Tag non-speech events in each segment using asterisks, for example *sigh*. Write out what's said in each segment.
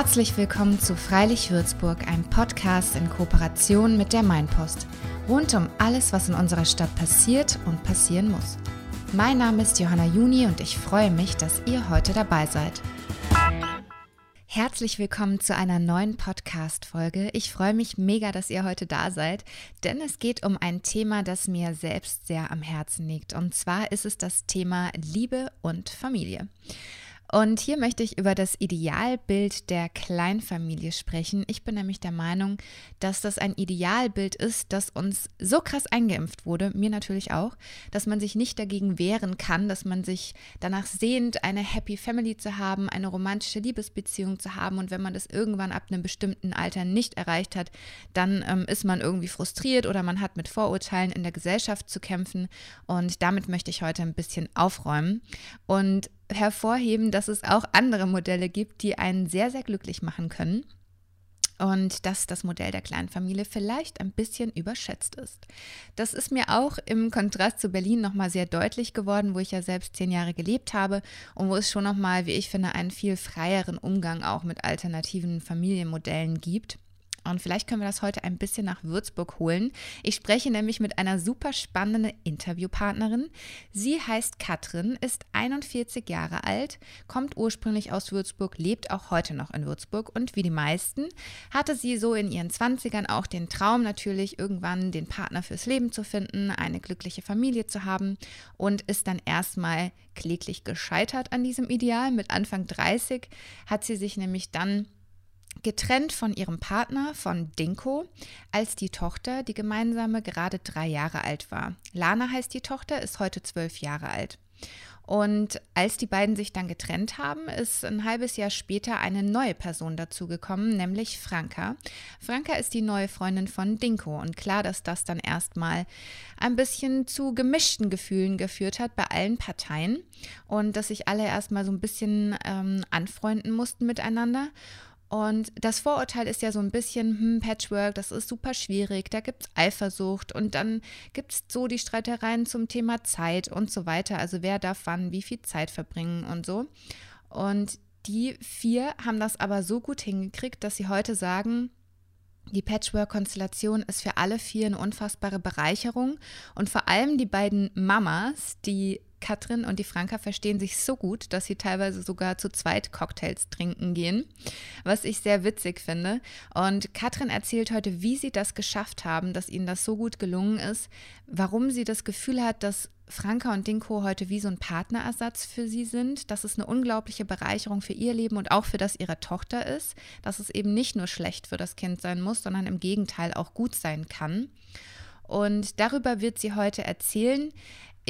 Herzlich willkommen zu Freilich Würzburg, einem Podcast in Kooperation mit der Mainpost. Rund um alles, was in unserer Stadt passiert und passieren muss. Mein Name ist Johanna Juni und ich freue mich, dass ihr heute dabei seid. Herzlich willkommen zu einer neuen Podcast-Folge. Ich freue mich mega, dass ihr heute da seid, denn es geht um ein Thema, das mir selbst sehr am Herzen liegt. Und zwar ist es das Thema Liebe und Familie. Und hier möchte ich über das Idealbild der Kleinfamilie sprechen. Ich bin nämlich der Meinung, dass das ein Idealbild ist, das uns so krass eingeimpft wurde, mir natürlich auch, dass man sich nicht dagegen wehren kann, dass man sich danach sehnt, eine Happy Family zu haben, eine romantische Liebesbeziehung zu haben. Und wenn man das irgendwann ab einem bestimmten Alter nicht erreicht hat, dann ähm, ist man irgendwie frustriert oder man hat mit Vorurteilen in der Gesellschaft zu kämpfen. Und damit möchte ich heute ein bisschen aufräumen. Und hervorheben, dass es auch andere Modelle gibt, die einen sehr, sehr glücklich machen können und dass das Modell der kleinen Familie vielleicht ein bisschen überschätzt ist. Das ist mir auch im Kontrast zu Berlin nochmal sehr deutlich geworden, wo ich ja selbst zehn Jahre gelebt habe und wo es schon nochmal, wie ich finde, einen viel freieren Umgang auch mit alternativen Familienmodellen gibt. Und vielleicht können wir das heute ein bisschen nach Würzburg holen. Ich spreche nämlich mit einer super spannenden Interviewpartnerin. Sie heißt Katrin, ist 41 Jahre alt, kommt ursprünglich aus Würzburg, lebt auch heute noch in Würzburg und wie die meisten hatte sie so in ihren 20ern auch den Traum natürlich irgendwann den Partner fürs Leben zu finden, eine glückliche Familie zu haben und ist dann erstmal kläglich gescheitert an diesem Ideal. Mit Anfang 30 hat sie sich nämlich dann getrennt von ihrem Partner, von Dinko, als die Tochter, die gemeinsame, gerade drei Jahre alt war. Lana heißt die Tochter, ist heute zwölf Jahre alt. Und als die beiden sich dann getrennt haben, ist ein halbes Jahr später eine neue Person dazugekommen, nämlich Franka. Franka ist die neue Freundin von Dinko. Und klar, dass das dann erstmal ein bisschen zu gemischten Gefühlen geführt hat bei allen Parteien und dass sich alle erstmal so ein bisschen ähm, anfreunden mussten miteinander. Und das Vorurteil ist ja so ein bisschen, hm, Patchwork, das ist super schwierig, da gibt es Eifersucht und dann gibt es so die Streitereien zum Thema Zeit und so weiter. Also wer darf wann wie viel Zeit verbringen und so. Und die vier haben das aber so gut hingekriegt, dass sie heute sagen, die Patchwork-Konstellation ist für alle vier eine unfassbare Bereicherung und vor allem die beiden Mamas, die Katrin und die Franka verstehen sich so gut, dass sie teilweise sogar zu zweit Cocktails trinken gehen, was ich sehr witzig finde. Und Katrin erzählt heute, wie sie das geschafft haben, dass ihnen das so gut gelungen ist, warum sie das Gefühl hat, dass Franka und Dinko heute wie so ein Partnerersatz für sie sind, dass es eine unglaubliche Bereicherung für ihr Leben und auch für das ihrer Tochter ist, dass es eben nicht nur schlecht für das Kind sein muss, sondern im Gegenteil auch gut sein kann. Und darüber wird sie heute erzählen.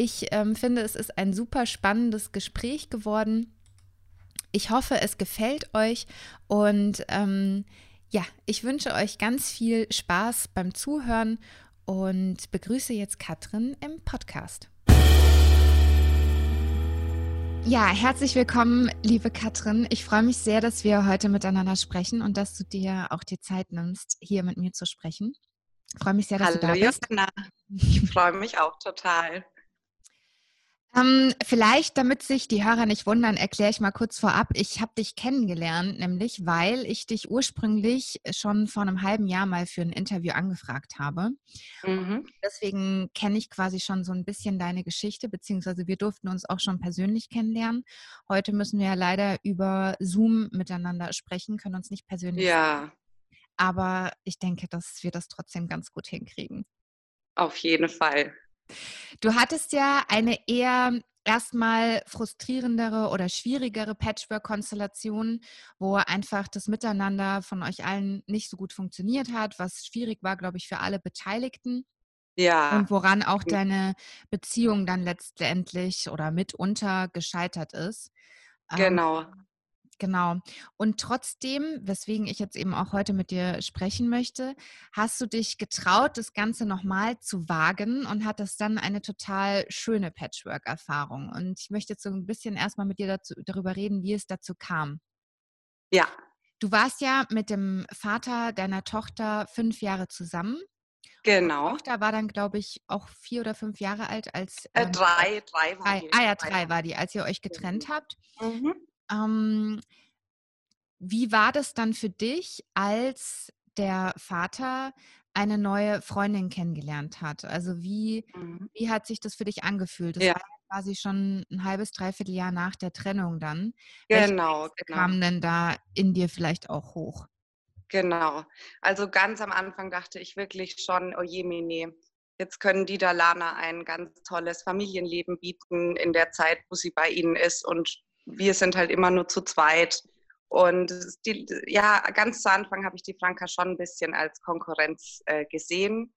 Ich ähm, finde, es ist ein super spannendes Gespräch geworden. Ich hoffe, es gefällt euch und ähm, ja, ich wünsche euch ganz viel Spaß beim Zuhören und begrüße jetzt Katrin im Podcast. Ja, herzlich willkommen, liebe Katrin. Ich freue mich sehr, dass wir heute miteinander sprechen und dass du dir auch die Zeit nimmst, hier mit mir zu sprechen. Ich freue mich sehr, dass Hallo, du da bist. Johanna. Ich freue mich auch total. Ähm, vielleicht, damit sich die Hörer nicht wundern, erkläre ich mal kurz vorab. Ich habe dich kennengelernt, nämlich weil ich dich ursprünglich schon vor einem halben Jahr mal für ein Interview angefragt habe. Mhm. Deswegen kenne ich quasi schon so ein bisschen deine Geschichte, beziehungsweise wir durften uns auch schon persönlich kennenlernen. Heute müssen wir ja leider über Zoom miteinander sprechen, können uns nicht persönlich. Ja. Sehen. Aber ich denke, dass wir das trotzdem ganz gut hinkriegen. Auf jeden Fall. Du hattest ja eine eher erstmal frustrierendere oder schwierigere Patchwork-Konstellation, wo einfach das Miteinander von euch allen nicht so gut funktioniert hat, was schwierig war, glaube ich, für alle Beteiligten. Ja. Und woran auch deine Beziehung dann letztendlich oder mitunter gescheitert ist. Ähm, genau. Ähm, Genau. Und trotzdem, weswegen ich jetzt eben auch heute mit dir sprechen möchte, hast du dich getraut, das Ganze nochmal zu wagen und hattest dann eine total schöne Patchwork-Erfahrung. Und ich möchte jetzt so ein bisschen erstmal mit dir dazu, darüber reden, wie es dazu kam. Ja. Du warst ja mit dem Vater deiner Tochter fünf Jahre zusammen. Genau. Die Tochter war dann, glaube ich, auch vier oder fünf Jahre alt, als. Äh, ähm, drei, drei war drei, die. Ah ja, drei war die, als ihr euch getrennt habt. Mhm. Ähm, wie war das dann für dich, als der Vater eine neue Freundin kennengelernt hat? Also wie, Mhm. wie hat sich das für dich angefühlt? Das Ja. war quasi schon ein halbes, dreiviertel Jahr nach der Trennung dann. Genau, genau. kamen denn da in dir vielleicht auch hoch? Genau. Also, ganz am Anfang dachte ich wirklich schon: „Oh jemine, jetzt können die der Lana ein ganz tolles Familienleben bieten in der Zeit, wo sie bei ihnen ist und wir sind halt immer nur zu zweit.“ Und die ja, ganz zu Anfang habe ich die Franka schon 'n bisschen als Konkurrenz, äh, gesehen,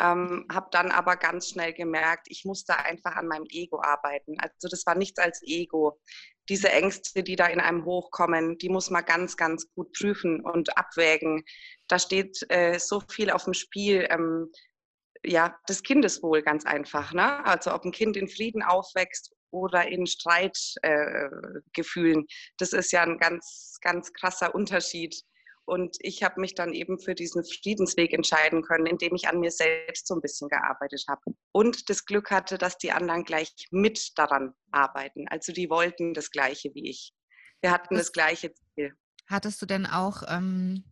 ähm, habe dann aber ganz schnell gemerkt, ich muss da einfach an meinem Ego arbeiten. Also, das war nichts als Ego. Diese Ängste, die da in einem hochkommen, die muss man ganz, ganz gut prüfen und abwägen. Da steht, äh, so viel aufm Spiel, ähm, ja, das Kindeswohl ganz einfach, ne? Also, ob 'n Kind in Frieden aufwächst oder in Streit äh. Das ist ja 'n ganz, ganz krasser Unterschied. Und ich habe mich dann eben für diesen Friedensweg entscheiden können, indem ich an mir selbst so 'n bisschen gearbeitet habe und das Glück hatte, dass die anderen gleich mit daran arbeiten. Also, die wollten das Gleiche wie ich. Wir hatten das Das gleiche Ziel. Hattest du denn auch, ähm,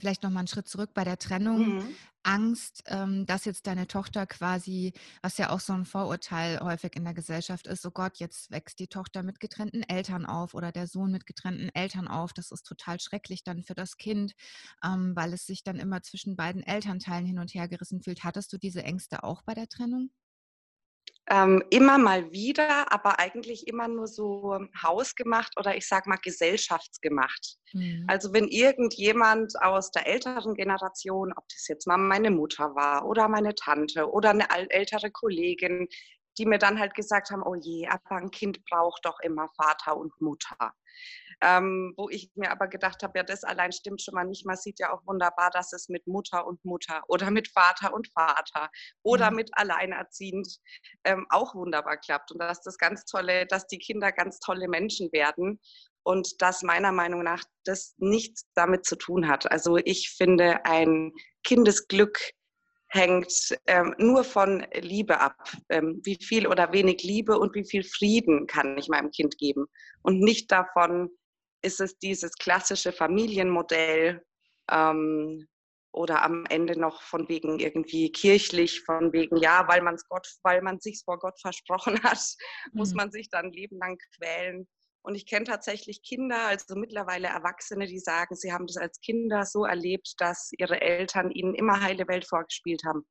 vielleicht noch mal 'n Schritt zurück bei der Trennung, Mhm. Angst, ähm, dass jetzt deine Tochter quasi was ja auch so 'n Vorurteil häufig in der Gesellschaft ist: „Oh Gott, jetzt wächst die Tochter mit getrennten Eltern auf oder der Sohn mit getrennten Eltern auf. Das ist total schrecklich dann für das Kind, ähm, weil es sich dann immer zwischen beiden Elternteilen hin und her gerissen fühlt.“ Hattest du diese Ängste auch bei der Trennung? Ähm, immer mal wieder, aber eigentlich immer nur so hausgemacht oder ich sage mal gesellschaftsgemacht. Mhm. Also, wenn irgendjemand aus der älteren Generation, ob das jetzt mal meine Mutter war oder meine Tante oder 'ne al ältere Kollegin, die mir dann halt gesagt haben: „Oh je, aber 'n Kind braucht doch immer Vater und Mutter.“ Ähm, wo ich mir aber gedacht habe: „Ja, das allein stimmt schon mal nicht. Man sieht ja auch wunderbar, dass es mit Mutter und Mutter oder mit Vater und Vater oder Ja. mit alleinerziehend, ähm, auch wunderbar klappt und dass das ganz tolle dass die Kinder ganz tolle Menschen werden und dass meiner Meinung nach das nichts damit zu tun hat. Also, ich finde, ein Kindesglück hängt, ähm, nur von Liebe ab. Ähm, wie viel oder wenig Liebe und wie viel Frieden kann ich meinem Kind geben? Und nicht davon, ist es dieses klassische Familienmodell, ähm, oder am Ende noch von wegen irgendwie kirchlich, von wegen, ja, weil man's Gott weil man sich's vor Gott versprochen *laughs* hat, muss Mhm. man sich dann Leben lang quälen. Und ich kenne tatsächlich Kinder, also mittlerweile Erwachsene, die sagen, sie haben das als Kinder so erlebt, dass ihre Eltern ihnen immer heile Welt vorgespielt haben.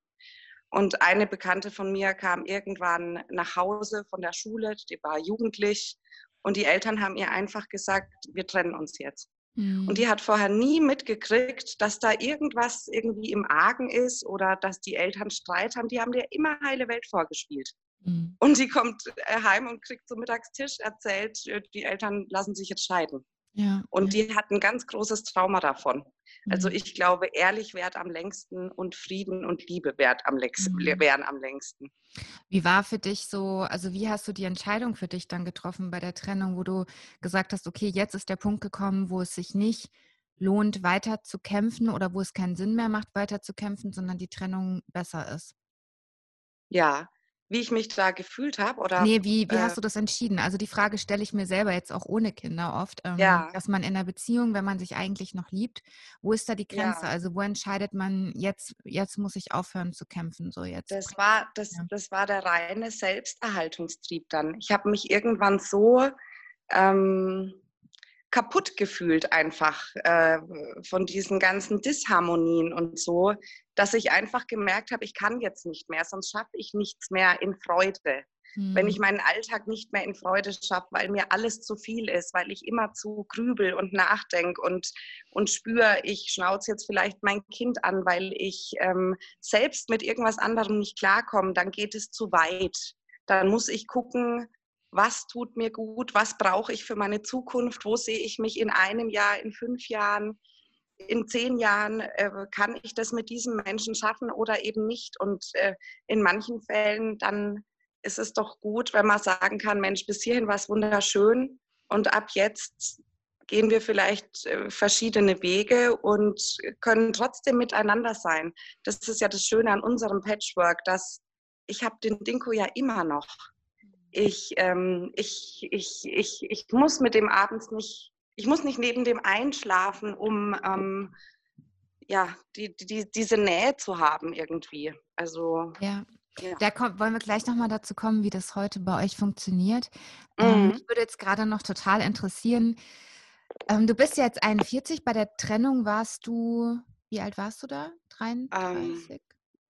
Und eine Bekannte von mir kam irgendwann nach Hause von der Schule, die war jugendlich und die Eltern haben ihr einfach gesagt: „Wir trennen uns jetzt.“ Und Mhm. die hat vorher nie mitgekriegt, dass da irgendwas irgendwie im Argen ist oder dass die Eltern Streit haben. Die haben der immer heile Welt vorgespielt. Mhm. Und die kommt, äh, heim und kriegt zum Mittagstisch erzählt, äh, die Eltern lassen sich jetzt scheiden. Ja, Und ja. die hat 'n ganz großes Trauma davon. Also, Mhm. ich glaube, ehrlich währt am längsten und Frieden und Liebe währt am Mhm. währen am längsten. Wie war für dich so also, wie hast du die Entscheidung für dich dann getroffen bei der Trennung, wo du gesagt hast: „Okay, jetzt ist der Punkt gekommen, wo es sich nicht lohnt, weiter zu kämpfen oder wo es keinen Sinn mehr macht, weiter zu kämpfen, sondern die Trennung besser ist?“ Ja, wie ich mich da gefühlt habe oder, Ne, wie wie äh hast du das entschieden? Also, die Frage stelle ich mir selber jetzt auch ohne Kinder oft, ähm, Ja. dass man in 'ner Beziehung, wenn man sich eigentlich noch liebt wo ist da die Grenze? Ja. Also, wo entscheidet man: „Jetzt jetzt muss ich aufhören zu kämpfen, so jetzt Das war das mehr.“ das war der reine Selbsterhaltungstrieb dann. Ich habe mich irgendwann so, ähm, kaputt gefühlt einfach, äh, von diesen ganzen Disharmonien und so, dass ich einfach gemerkt habe, ich kann jetzt nicht mehr, sonst schaffe ich nichts mehr in Freude. Wenn Mhm. ich meinen Alltag nicht mehr in Freude schaffe, weil mir alles zu viel ist, weil ich immerzu grübele und nachdenke und und spüre, ich schnauze jetzt vielleicht mein Kind an, weil ich, ähm, selbst mit irgendwas anderem nicht klarkomme, dann geht es zu weit. Dann muss ich gucken, was tut mir gut, was brauche ich für meine Zukunft, wo sehe ich mich in 1 Jahr, in 5 Jahren, in 10 Jahren, äh, kann ich das mit diesem Menschen schaffen oder eben nicht? Und, äh, in manchen Fällen, dann ist es doch gut, wenn man sagen kann: „Mensch, bis hierhin war's wunderschön und ab jetzt gehen wir vielleicht, äh, verschiedene Wege und können trotzdem miteinander sein.“ Das ist ja das Schöne an unserem Patchwork, dass ich habe den Dinko ja immer noch. Ich, ähm ich ich ich ich muss mit dem abends nicht ich muss nicht neben dem einschlafen, um ähm, ja, die, die, diese Nähe zu haben irgendwie. Also ja. Ja. Da kommt, wollen wir gleich nochmal dazu kommen, wie das heute bei euch funktioniert. Ähm, mhm. mich würde jetzt gerade noch total interessieren. Ähm, du bist ja jetzt 41, bei der Trennung warst du, wie alt warst du da? 33? Ähm,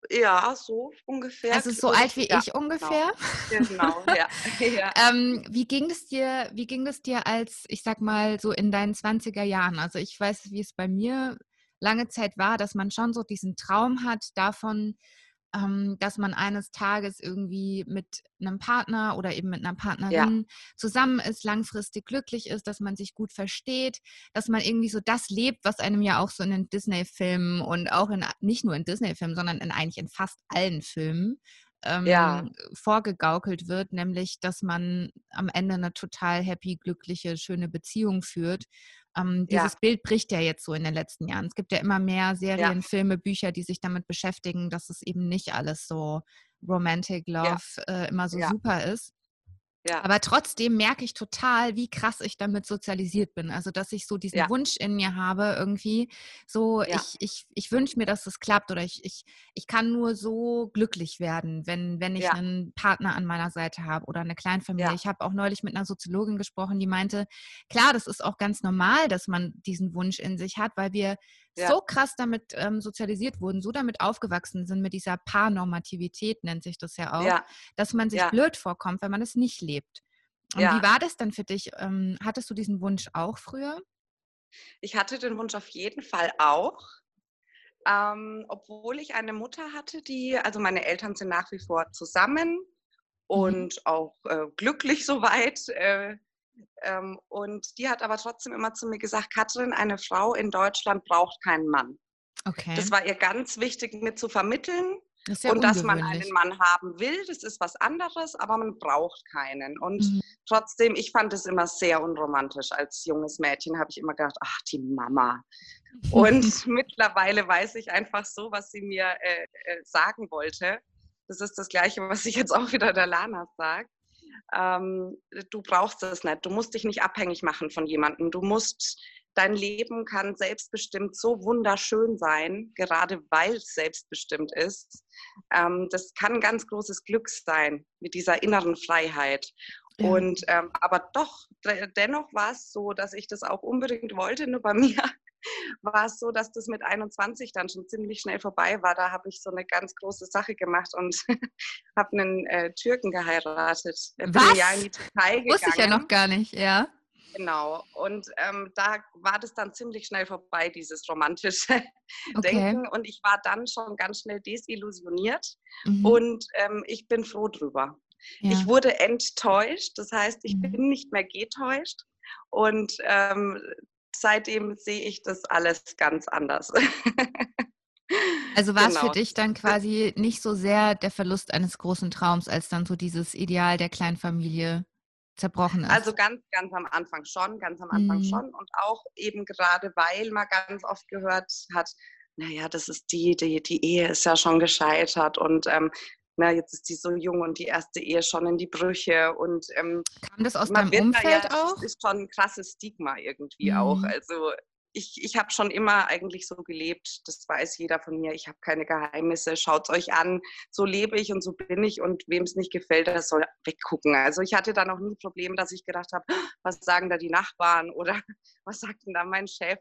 ja, so ungefähr. Also so alt wie ja, ich genau. ungefähr. Genau, genau ja. *laughs* *laughs* ja. ähm, wie ging es dir, wie ging es dir als, ich sag mal, so in deinen 20er Jahren? Also ich weiß, wie es bei mir lange Zeit war, dass man schon so diesen Traum hat davon, ähm, dass man eines Tages irgendwie mit einem Partner oder eben mit einer Partnerin ja. zusammen ist, langfristig glücklich ist, dass man sich gut versteht, dass man irgendwie so das lebt, was einem ja auch so in den Disney-Filmen und auch in nicht nur in Disney-Filmen, sondern in eigentlich in fast allen Filmen ähm, ja. vorgegaukelt wird, nämlich dass man am Ende eine total happy, glückliche, schöne Beziehung führt. Ähm, dieses ja. Bild bricht ja jetzt so in den letzten Jahren. Es gibt ja immer mehr Serien, ja. Filme, Bücher, die sich damit beschäftigen, dass es eben nicht alles so Romantic Love äh, immer so super ist. Ja. Aber trotzdem merke ich total, wie krass ich damit sozialisiert bin. Also, dass ich so diesen ja. Wunsch in mir habe, irgendwie so, ja. ich, ich, ich wünsche mir, dass es klappt oder ich, ich, ich kann nur so glücklich werden, wenn, wenn ich einen Partner an meiner Seite habe oder eine Kleinfamilie. Ich habe auch neulich mit einer Soziologin gesprochen, die meinte, klar, das ist auch ganz normal, dass man diesen Wunsch in sich hat, weil wir ja. so krass damit ähm, sozialisiert wurden, so damit aufgewachsen sind, mit dieser Paarnormativität nennt sich das ja auch, ja. dass man sich ja. blöd vorkommt, wenn man es nicht lebt. Und wie war das dann für dich? Ähm, hattest du diesen Wunsch auch früher? Ich hatte den Wunsch auf jeden Fall auch. Ähm, obwohl ich eine Mutter hatte, die, also meine Eltern sind nach wie vor zusammen mhm. und auch äh, glücklich *laughs* soweit. Äh, ähm, und die hat aber trotzdem immer zu mir gesagt, Katrin, eine Frau in Deutschland braucht keinen Mann. Okay. Das war ihr ganz wichtig, mir zu vermitteln. Das ja und dass man einen Mann haben will, das ist was anderes, aber man braucht keinen. Und mhm. trotzdem, ich fand es immer sehr unromantisch. Als junges Mädchen habe ich immer gedacht, ach, die Mama. Und *laughs* mittlerweile weiß ich einfach so, was sie mir äh, äh, sagen wollte. Das ist das Gleiche, was ich jetzt auch wieder der Lana sage ähm, du brauchst es nicht. Du musst dich nicht abhängig machen von jemandem. Du musst, dein Leben kann selbstbestimmt so wunderschön sein, gerade weil es selbstbestimmt ist. Ähm, das kann ein ganz großes Glück sein mit dieser inneren Freiheit. Ja. Und ähm, aber doch, dennoch war es so, dass ich das auch unbedingt wollte. Nur bei *laughs* mir war es so, dass das mit 21 dann schon ziemlich schnell vorbei war. Da habe ich so eine ganz große Sache gemacht und *laughs* habe einen äh, Türken geheiratet. Bin Was? Ja in die Türkei gegangen. Wusste ich ja noch gar nicht, ja. Genau. Und ähm, da war das dann ziemlich schnell vorbei, dieses romantische *laughs* okay. Denken. Und ich war dann schon ganz schnell desillusioniert. Mhm. Und ähm, ich bin froh drüber. Ja. Ich wurde enttäuscht. Das heißt, ich mhm. bin nicht mehr getäuscht. Und ähm, seitdem sehe ich das alles ganz anders. *laughs* Also war es genau. für dich dann quasi nicht so sehr der Verlust eines großen Traums, als dann so dieses Ideal der Kleinfamilie zerbrochen ist? Also ganz, ganz am Anfang schon, ganz am Anfang mhm. schon. Und auch eben gerade, weil man ganz oft gehört hat, naja, das ist die, die, die Ehe ist ja schon gescheitert und ähm, na, jetzt ist die so jung und die erste Ehe schon in die Brüche. Und, ähm, Kam das aus deinem Umfeld ja, auch? Das ist schon ein krasses Stigma irgendwie mhm. auch. Also ich, ich habe schon immer eigentlich so gelebt, das weiß jeder von mir, ich habe keine Geheimnisse, schaut es euch an, so lebe ich und so bin ich und wem es nicht gefällt, der soll weggucken. Also ich hatte da noch nie Probleme, dass ich gedacht habe, was sagen da die Nachbarn oder *laughs* was sagt denn da mein Chef?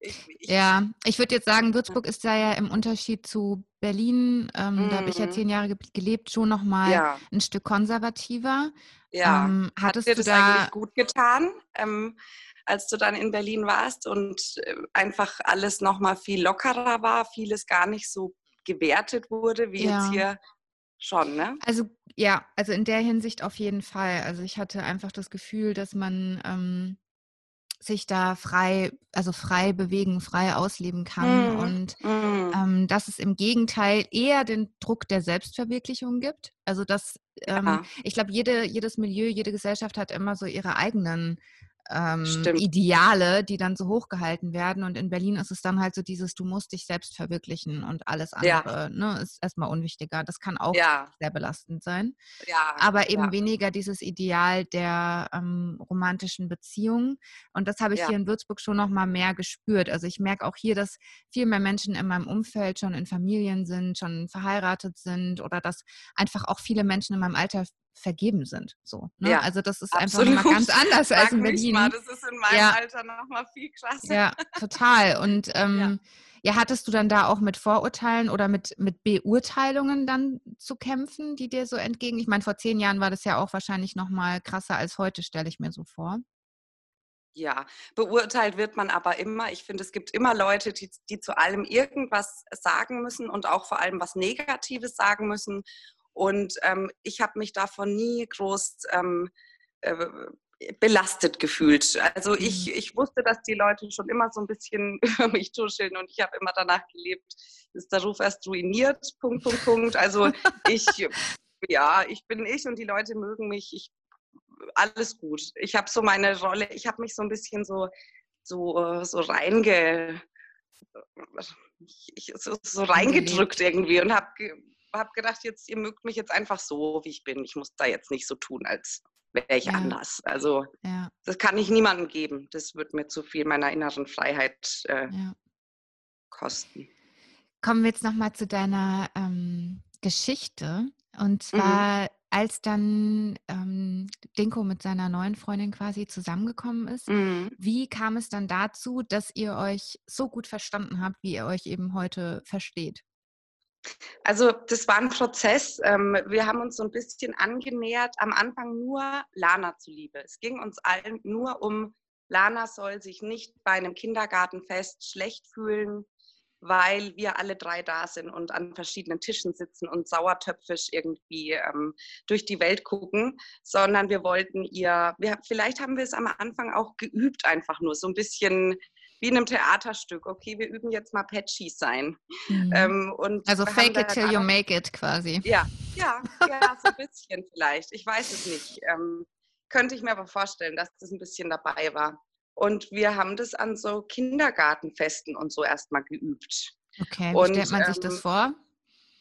Ich, ich, ja, ich würde jetzt sagen, Würzburg ist da ja im Unterschied zu Berlin, ähm, mm. da habe ich ja mhm. zehn Jahre gelebt, schon nochmal ja. ein Stück konservativer. Ja, ähm, hattest Hat dir das da eigentlich gut getan, ähm, als du dann in Berlin warst und äh, einfach alles nochmal viel lockerer war, vieles gar nicht so gewertet wurde, wie ja. jetzt hier schon, ne? Also ja, also in der Hinsicht auf jeden Fall. Also ich hatte einfach das Gefühl, dass man ähm, sich da frei, also frei bewegen, frei ausleben kann mm. und mm. Ähm, dass es im Gegenteil eher den Druck der Selbstverwirklichung gibt. Also dass ähm, ja. ich glaube, jede, jedes Milieu, jede Gesellschaft hat immer so ihre eigenen ähm, Ideale, die dann so hochgehalten werden. Und in Berlin ist es dann halt so dieses, du musst dich selbst verwirklichen und alles andere ja. ne, ist erstmal unwichtiger. Das kann auch ja. sehr belastend sein. Ja. Aber eben weniger dieses Ideal der ähm, romantischen Beziehung. Und das habe ich hier in Würzburg schon noch mal mehr gespürt. Also ich merke auch hier, dass viel mehr Menschen in meinem Umfeld schon in Familien sind, schon verheiratet sind oder dass einfach auch viele Menschen in meinem Alter vergeben sind. So, ne? ja, also das ist absolut. einfach mal ganz anders *laughs* als in Berlin. Mal, das ist in meinem ja. Alter noch mal viel krasser. Ja, total. Und ähm, ja. ja. hattest du dann da auch mit Vorurteilen oder mit, mit Beurteilungen dann zu kämpfen, die dir so entgegen? Ich meine, vor zehn Jahren war das ja auch wahrscheinlich noch mal krasser als heute, stelle ich mir so vor. Ja, beurteilt wird man aber immer. Ich finde, es gibt immer Leute, die, die zu allem irgendwas sagen müssen und auch vor allem was Negatives sagen müssen. Und ähm, ich habe mich davon nie groß ähm, äh, belastet gefühlt. Also ich, mhm. ich wusste, dass die Leute schon immer so ein bisschen *laughs* über mich tuscheln und ich habe immer danach gelebt, ist der Ruf erst ruiniert, Punkt, Punkt, Punkt. Also ich, *laughs* ja, ich bin ich und die Leute mögen mich. Ich, alles gut. Ich habe so meine Rolle, ich habe mich so ein bisschen so, so, so reinge, ich, so, so reingedrückt irgendwie und habe habe gedacht, jetzt, ihr mögt mich jetzt einfach so, wie ich bin. Ich muss da jetzt nicht so tun, als wäre ich ja. anders. Also ja. das kann ich niemandem geben. Das wird mir zu viel meiner inneren Freiheit äh, ja. kosten. Kommen wir jetzt nochmal zu deiner ähm, Geschichte. Und zwar, mhm. als dann ähm, Dinko mit seiner neuen Freundin quasi zusammengekommen ist, mhm. wie kam es dann dazu, dass ihr euch so gut verstanden habt, wie ihr euch eben heute versteht? Also das war ein Prozess. Ähm, wir haben uns so ein bisschen angenähert, am Anfang nur Lana zuliebe. Es ging uns allen nur um, Lana soll sich nicht bei einem Kindergartenfest schlecht fühlen, weil wir alle drei da sind und an verschiedenen Tischen sitzen und sauertöpfisch irgendwie ähm, durch die Welt gucken, sondern wir wollten ihr, wir, vielleicht haben wir es am Anfang auch geübt, einfach nur so ein bisschen wie in einem Theaterstück. Okay, wir üben jetzt mal Patchy sein. Mhm. Ähm, und also fake it till you make it quasi. Ja, ja, *laughs* ja, so ein bisschen vielleicht. Ich weiß es nicht. Ähm, könnte ich mir aber vorstellen, dass das ein bisschen dabei war. Und wir haben das an so Kindergartenfesten und so erstmal geübt. Okay, wie und, stellt man sich das ähm, vor?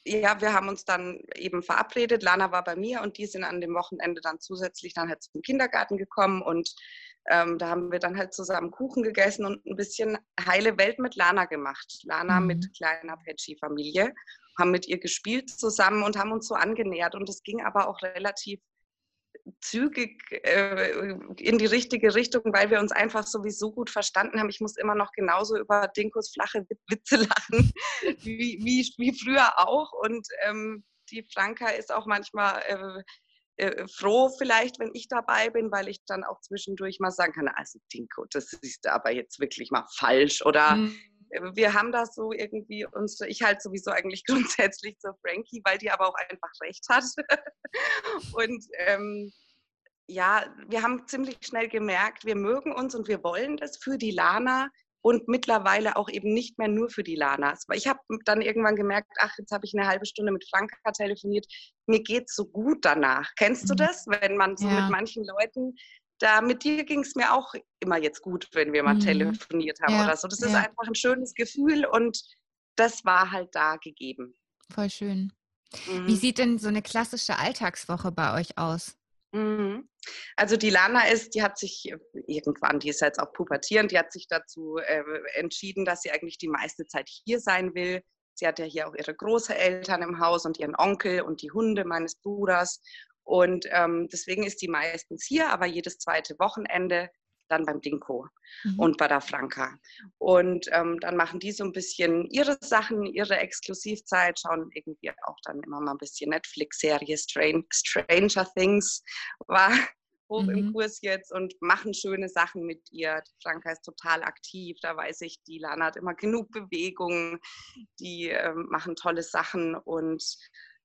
Ja, wir haben uns dann eben verabredet. Lana war bei mir und die sind an dem Wochenende dann zusätzlich dann halt zum Kindergarten gekommen und ähm, da haben wir dann halt zusammen Kuchen gegessen und ein bisschen heile Welt mit Lana gemacht. Lana mhm. mit kleiner Petschi-Familie, haben mit ihr gespielt zusammen und haben uns so angenähert. Und es ging aber auch relativ zügig äh, in die richtige Richtung, weil wir uns einfach sowieso gut verstanden haben. Ich muss immer noch genauso über Dinkos flache Witze *laughs* lachen, wie, wie, wie früher auch. Und ähm, die Franka ist auch manchmal äh, äh, froh vielleicht, wenn ich dabei bin, weil ich dann auch zwischendurch mal sagen kann, also Dinko, das ist aber jetzt wirklich mal falsch oder mhm. wir haben das so irgendwie uns, ich halt sowieso eigentlich *laughs* grundsätzlich zur Frankie, weil die aber auch einfach recht hat. *laughs* und ähm, ja, wir haben ziemlich schnell gemerkt, wir mögen uns und wir wollen das für die Lana und mittlerweile auch eben nicht mehr nur für die Lanas. Weil ich habe dann irgendwann gemerkt, ach, jetzt habe ich eine halbe Stunde mit Franka telefoniert, mir geht es so gut danach. Kennst du mhm. das, wenn man so ja. mit manchen Leuten, da mit dir ging es mir auch immer jetzt gut, wenn wir mal mhm. telefoniert haben ja. oder so. Das ja. ist einfach ein schönes Gefühl und das war halt da gegeben. Voll schön. Mhm. Wie sieht denn so eine klassische Alltagswoche bei euch aus? Mhm. Also die Lana ist, die hat sich irgendwann, die ist jetzt auch pubertierend, die hat sich dazu äh, entschieden, dass sie eigentlich die meiste Zeit hier sein will. Sie hat ja hier auch ihre Großeltern im Haus und ihren Onkel und die Hunde meines Bruders. Und ähm, deswegen ist die meistens hier, aber jedes zweite Wochenende dann beim Dinko mhm. und bei der Franka. Und ähm, dann machen die so ein bisschen ihre Sachen, ihre Exklusivzeit, schauen irgendwie auch dann immer mal ein bisschen Netflix-Serie Stranger Things war *laughs* hoch mhm. im Kurs jetzt und machen schöne Sachen mit ihr. Die Franka ist total aktiv, da weiß ich, die Lana hat immer genug Bewegung, die ähm, machen tolle Sachen und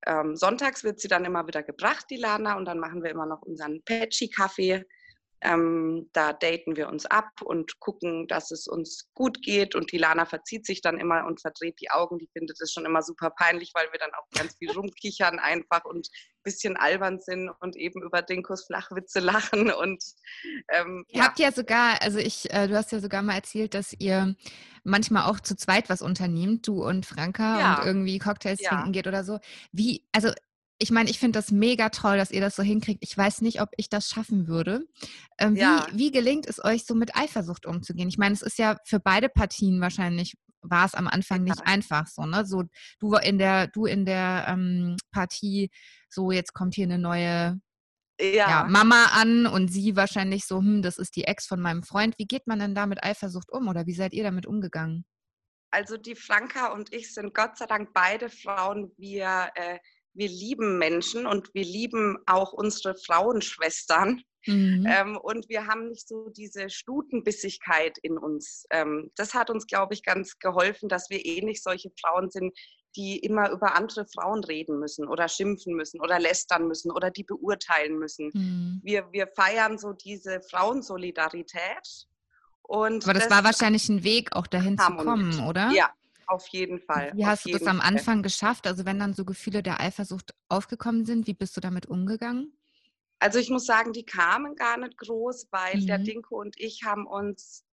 ähm, sonntags wird sie dann immer wieder gebracht, die Lana, und dann machen wir immer noch unseren Patchy-Kaffee Ähm, da daten wir uns ab und gucken, dass es uns gut geht. Und die Lana verzieht sich dann immer und verdreht die Augen. Die findet es schon immer super peinlich, weil wir dann auch ganz viel rumkichern einfach und ein bisschen albern sind und eben über Dinkos Flachwitze lachen. Und ähm, ihr ja. habt ja sogar, also ich, äh, du hast ja sogar mal erzählt, dass ihr manchmal auch zu zweit was unternehmt, du und Franka ja. und irgendwie Cocktails ja. trinken geht oder so. Wie, also ich meine, ich finde das mega toll, dass ihr das so hinkriegt. Ich weiß nicht, ob ich das schaffen würde. Ähm, ja. wie, wie gelingt es euch, so mit Eifersucht umzugehen? Ich meine, es ist ja für beide Partien wahrscheinlich war es am Anfang nicht einfach so, ne? So du in der, du in der ähm, Partie, so jetzt kommt hier eine neue ja. ja. Mama an und sie wahrscheinlich so, hm, das ist die Ex von meinem Freund. Wie geht man denn da mit Eifersucht um oder wie seid ihr damit umgegangen? Also die Franka und ich sind Gott sei Dank beide Frauen. Wir äh, wir lieben Menschen und wir lieben auch unsere Frauenschwestern. Mhm. Ähm, und wir haben nicht so diese Stutenbissigkeit in uns. Ähm, das hat uns, glaube ich, ganz geholfen, dass wir eh nicht solche Frauen sind, die immer über andere Frauen reden müssen oder schimpfen müssen oder lästern müssen oder die beurteilen müssen. Mhm. Wir, wir feiern so diese Frauensolidarität. Und Aber das, das war wahrscheinlich ein Weg, auch dahin zu kommen, oder? Ja, auf jeden Fall. Wie hast du das am Fall. Anfang geschafft? Also wenn dann so Gefühle der Eifersucht aufgekommen sind, wie bist du damit umgegangen? Also ich muss sagen, die kamen gar nicht groß, weil mhm. der Dinko und ich haben uns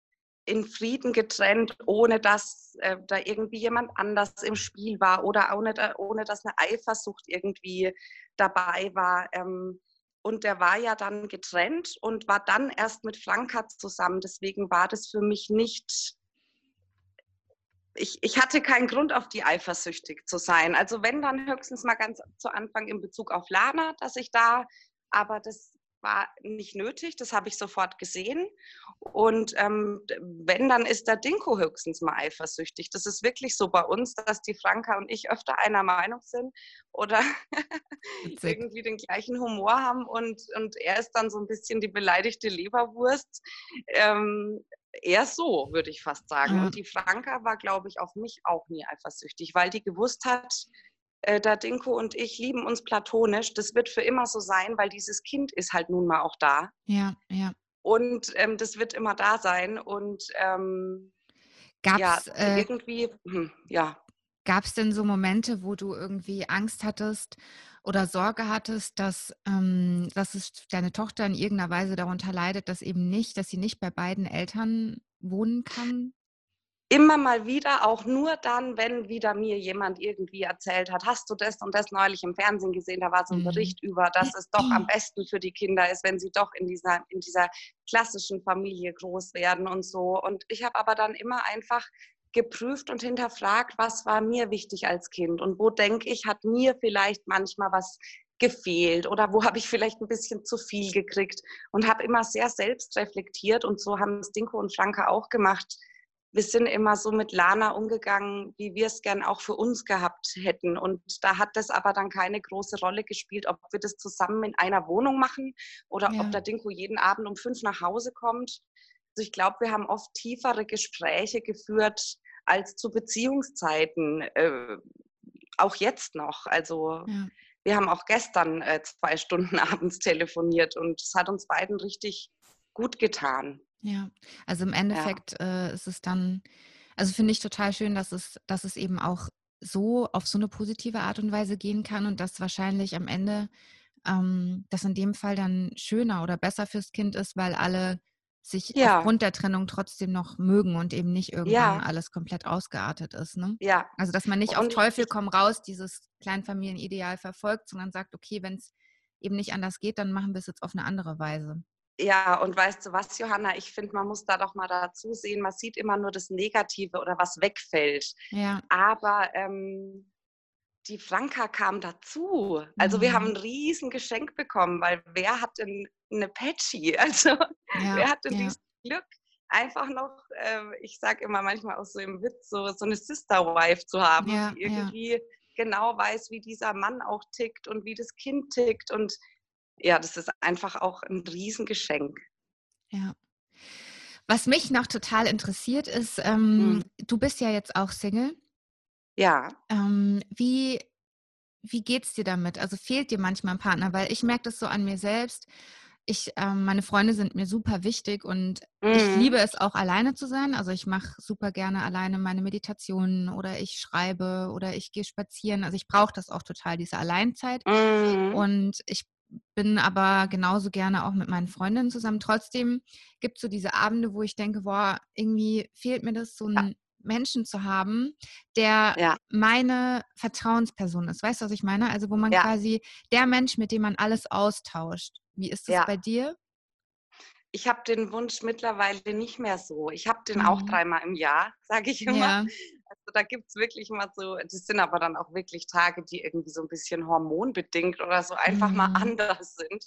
in Frieden getrennt, ohne dass äh, da irgendwie jemand anders im Spiel war oder ohne, ohne dass eine Eifersucht irgendwie dabei war. Ähm, und der war ja dann getrennt und war dann erst mit Franka zusammen. Deswegen war das für mich nicht ich, ich hatte keinen Grund, auf die eifersüchtig zu sein. Also wenn dann höchstens mal ganz zu Anfang in Bezug auf Lana, dass ich da, aber das war nicht nötig, das habe ich sofort gesehen. Und ähm, wenn, dann ist der Dinko höchstens mal eifersüchtig. Das ist wirklich so bei uns, dass die Franka und ich öfter einer Meinung sind oder *laughs* irgendwie den gleichen Humor haben und, und er ist dann so ein bisschen die beleidigte Leberwurst. Ähm, eher so, würde ich fast sagen. Ja. Und die Franka war, glaube ich, auf mich auch nie eifersüchtig, weil die gewusst hat, äh, der Dinko und ich lieben uns platonisch. Das wird für immer so sein, weil dieses Kind ist halt nun mal auch da. Ja, ja. Und ähm, das wird immer da sein. Und ähm, Gab's, ja, äh, irgendwie, hm, ja. Gab es denn so Momente, wo du irgendwie Angst hattest oder Sorge hattest, dass, ähm, dass es deine Tochter in irgendeiner Weise darunter leidet, dass eben nicht, dass sie nicht bei beiden Eltern wohnen kann? Immer mal wieder, auch nur dann, wenn wieder mir jemand irgendwie erzählt hat, hast du das und das neulich im Fernsehen gesehen, da war so ein mhm. Bericht über, dass es doch am besten für die Kinder ist, wenn sie doch in dieser, in dieser klassischen Familie groß werden und so. Und ich habe aber dann immer einfach geprüft und hinterfragt, was war mir wichtig als Kind und wo denke ich, hat mir vielleicht manchmal was gefehlt oder wo habe ich vielleicht ein bisschen zu viel gekriegt und habe immer sehr selbst reflektiert und so haben es Dinko und Franka auch gemacht. Wir sind immer so mit Lana umgegangen, wie wir es gern auch für uns gehabt hätten. Und da hat das aber dann keine große Rolle gespielt, ob wir das zusammen in einer Wohnung machen oder ja. ob der Dinko jeden Abend um fünf nach Hause kommt also ich glaube, wir haben oft tiefere Gespräche geführt als zu Beziehungszeiten, äh, auch jetzt noch. Also ja. wir haben auch gestern äh, zwei Stunden *laughs* abends telefoniert und es hat uns beiden richtig gut getan. Ja, also im Endeffekt ja. äh, ist es dann, also finde ich total schön, dass es, dass es eben auch so auf so eine positive Art und Weise gehen kann und dass wahrscheinlich am Ende ähm, das in dem Fall dann schöner oder besser fürs Kind ist, weil alle sich ja. aufgrund der Trennung trotzdem noch mögen und eben nicht irgendwann ja. alles komplett ausgeartet ist. Ne? Ja. Also dass man nicht und auf Teufel komm raus dieses Kleinfamilienideal verfolgt, sondern sagt, okay, wenn es eben nicht anders geht, dann machen wir es jetzt auf eine andere Weise. Ja, und weißt du was, Johanna? Ich finde, man muss da doch mal dazu sehen, man sieht immer nur das Negative oder was wegfällt. Ja. Aber ähm, die Franka kam dazu. Also mhm. wir haben mhm. ein riesen Geschenk bekommen, weil wer hat denn eine Patchy? *laughs* Also ja, wer hat denn ja. dieses Glück, einfach noch, äh, ich sage immer manchmal auch so im Witz, so, so eine Sister-Wife zu haben, ja, die irgendwie genau weiß, wie dieser Mann auch tickt und wie das Kind tickt. Und ja, das ist einfach auch ein Riesengeschenk. Ja. Was mich noch total interessiert ist, ähm, mhm. du bist ja jetzt auch Single. Ja. Ähm, wie wie geht's dir damit? Also fehlt dir manchmal ein Partner? Weil ich merke das so an mir selbst. ich, ähm, meine Freunde sind mir super wichtig und mhm. ich liebe es auch alleine zu sein. Also ich mache super gerne alleine meine Meditationen oder ich schreibe oder ich gehe spazieren. Also ich brauche das auch total, diese Alleinzeit. Mhm. Und ich bin aber genauso gerne auch mit meinen Freundinnen zusammen. Trotzdem gibt es so diese Abende, wo ich denke, boah, irgendwie fehlt mir das, so einen ja. Menschen zu haben, der ja. meine Vertrauensperson ist. Weißt du, was ich meine? Also wo man ja. quasi der Mensch, mit dem man alles austauscht. Wie ist das bei dir? Ich habe den Wunsch mittlerweile nicht mehr so. Ich habe den mhm. auch dreimal im Jahr, sage ich immer. Also da gibt es wirklich mal so, das sind aber dann auch wirklich Tage, die irgendwie so ein bisschen hormonbedingt oder so einfach mhm. mal anders sind.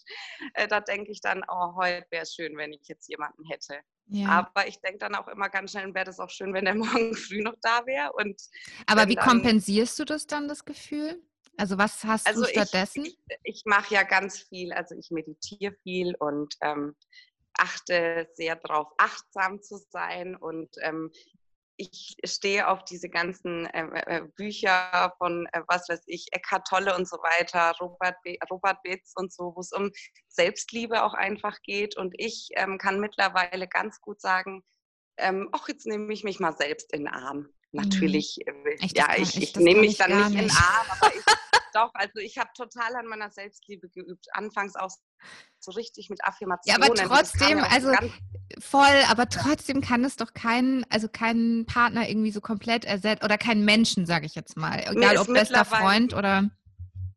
Äh, da denke ich dann, oh, heute wäre es schön, wenn ich jetzt jemanden hätte. Ja. Aber ich denke dann auch immer ganz schnell, wäre das auch schön, wenn der *laughs* morgen früh noch da wäre. Aber wie dann, kompensierst du das dann, das Gefühl? Also was hast also du stattdessen? Ich, ich, ich mache ja ganz viel, also ich meditiere viel und ähm, achte sehr darauf, achtsam zu sein und ähm, ich stehe auf diese ganzen äh, äh, Bücher von, äh, was weiß ich, Eckhart Tolle und so weiter, Robert, Be Robert Betz und so, wo es um Selbstliebe auch einfach geht. Und ich ähm, kann mittlerweile ganz gut sagen, ähm, ach, jetzt nehme ich mich mal selbst in den Arm. Mhm. Natürlich, äh, Echt, ja, ich, ich, ich nehme mich dann nicht, nicht in den Arm, aber ich, doch, also ich habe total an meiner Selbstliebe geübt. Anfangs auch so richtig mit Affirmationen. Ja, aber trotzdem, ja also voll, aber trotzdem kann es doch keinen, also keinen Partner irgendwie so komplett ersetzen oder keinen Menschen, sage ich jetzt mal. Egal ob bester Freund oder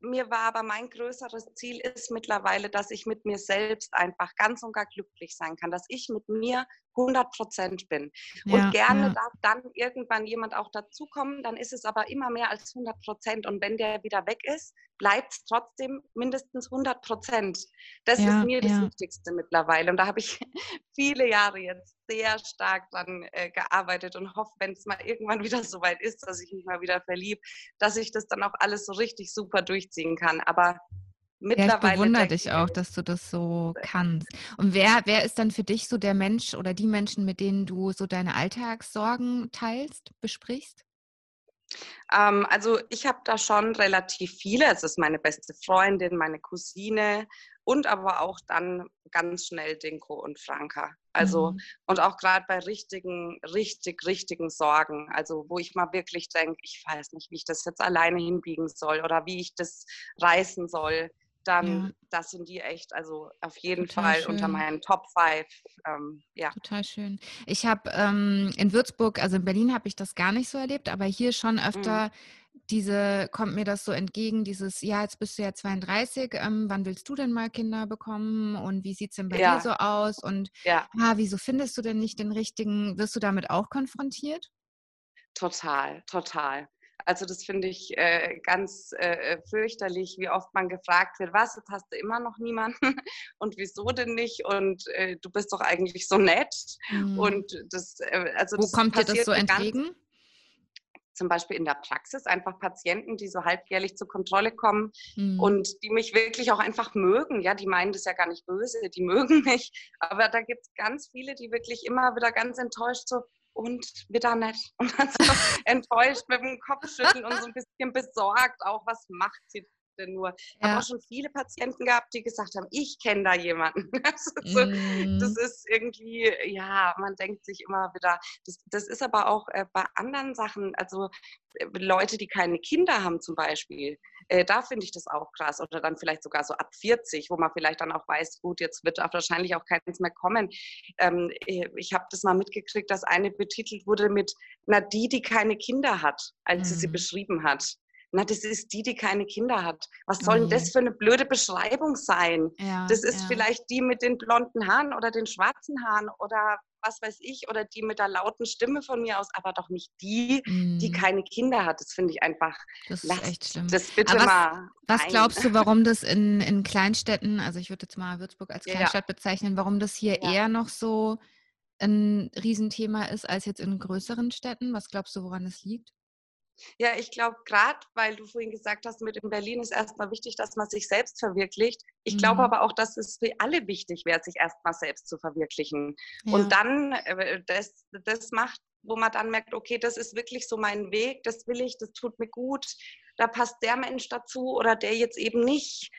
mir war aber mein größeres Ziel ist mittlerweile, dass ich mit mir selbst einfach ganz und gar glücklich sein kann, dass ich mit mir 100 Prozent bin. Ja, und gerne ja. darf dann irgendwann jemand auch dazukommen, dann ist es aber immer mehr als 100 Prozent. Und wenn der wieder weg ist, bleibt es trotzdem mindestens 100 Prozent. Das ja, ist mir das Wichtigste mittlerweile. Und da habe ich *laughs* viele Jahre jetzt sehr stark dran äh, gearbeitet und hoffe, wenn es mal irgendwann wieder so weit ist, dass ich mich mal wieder verliebe, dass ich das dann auch alles so richtig super durchziehen kann. Aber Mittlerweile ja, ich bewundere dich auch, dass du das so kannst. Und wer, wer ist dann für dich so der Mensch oder die Menschen, mit denen du so deine Alltagssorgen teilst, besprichst? Ähm, also ich habe da schon relativ viele. Es ist meine beste Freundin, meine Cousine und aber auch dann ganz schnell Dinko und Franka. Also mhm. und auch gerade bei richtigen, richtig, richtigen Sorgen. Also wo ich mal wirklich denke, ich weiß nicht, wie ich das jetzt alleine hinbiegen soll oder wie ich das reißen soll dann ja. das sind die echt, also auf jeden Total Fall schön. unter meinen Top 5. Ähm, ja. Total schön. Ich habe ähm, in Würzburg, also in Berlin habe ich das gar nicht so erlebt, aber hier schon öfter. Mhm. Diese kommt mir das so entgegen, dieses, ja, jetzt bist du ja 32, ähm, wann willst du denn mal Kinder bekommen und wie sieht es denn bei ja. dir so aus? Und ja. ah, wieso findest du denn nicht den richtigen? Wirst du damit auch konfrontiert? Total, total. Also das finde ich äh, ganz äh, fürchterlich, wie oft man gefragt wird, was, jetzt hast du immer noch niemanden *laughs* und wieso denn nicht und äh, du bist doch eigentlich so nett. Mhm. Und das, äh, also Wo das kommt dir das so entgegen? zum Beispiel in der Praxis einfach Patienten, die so halbjährlich zur Kontrolle kommen mhm. und die mich wirklich auch einfach mögen. Ja, die meinen das ja gar nicht böse, die *laughs* mögen mich. Aber da gibt es ganz viele, die wirklich immer wieder ganz enttäuscht so, und wieder nicht. *laughs* Und dann so enttäuscht mit dem Kopfschütteln und so ein bisschen besorgt auch, was macht sie denn nur? Ich ja. habe auch schon viele Patienten gehabt, die gesagt haben, ich kenne da jemanden. *laughs* Das ist, so, mm. das ist, irgendwie, ja, man denkt sich immer wieder, das, das ist aber auch äh, bei anderen Sachen, also äh, Leute, die keine Kinder haben zum Beispiel, äh, da finde ich das auch krass. Oder dann vielleicht sogar so ab 40, wo man vielleicht dann auch weiß, gut, jetzt wird auch wahrscheinlich auch keins mehr kommen. Ähm, äh, ich habe das mal mitgekriegt, dass eine betitelt wurde mit, na, die, die keine Kinder hat, als mhm. sie sie mhm. beschrieben hat. Na, das ist die, die keine Kinder hat. Was soll denn das mhm. für eine blöde Beschreibung sein? Ja, das ist ja. vielleicht die mit den blonden Haaren oder den schwarzen Haaren oder was weiß ich, oder die mit der lauten Stimme von mir aus, aber doch nicht die, mm. die mhm. keine Kinder hat. Das finde ich einfach. Das ist echt schlimm. Das bitte was, mal. Was glaubst du, warum das in, in Kleinstädten, also ich würde jetzt mal Würzburg als Kleinstadt ja. bezeichnen, warum das hier eher noch so ein Riesenthema ist als jetzt in größeren Städten? Was glaubst du, woran es liegt? Ja, ich glaube, gerade weil du vorhin gesagt hast, mit in Berlin ist erstmal wichtig, dass man sich selbst verwirklicht. Ich glaube mhm. aber auch, dass es für alle wichtig wäre, sich erstmal selbst zu verwirklichen. Ja. Und dann, äh, das, das macht, wo man dann merkt, okay, das ist wirklich so mein Weg, das will ich, das tut mir gut, da passt der Mensch dazu oder der jetzt eben nicht.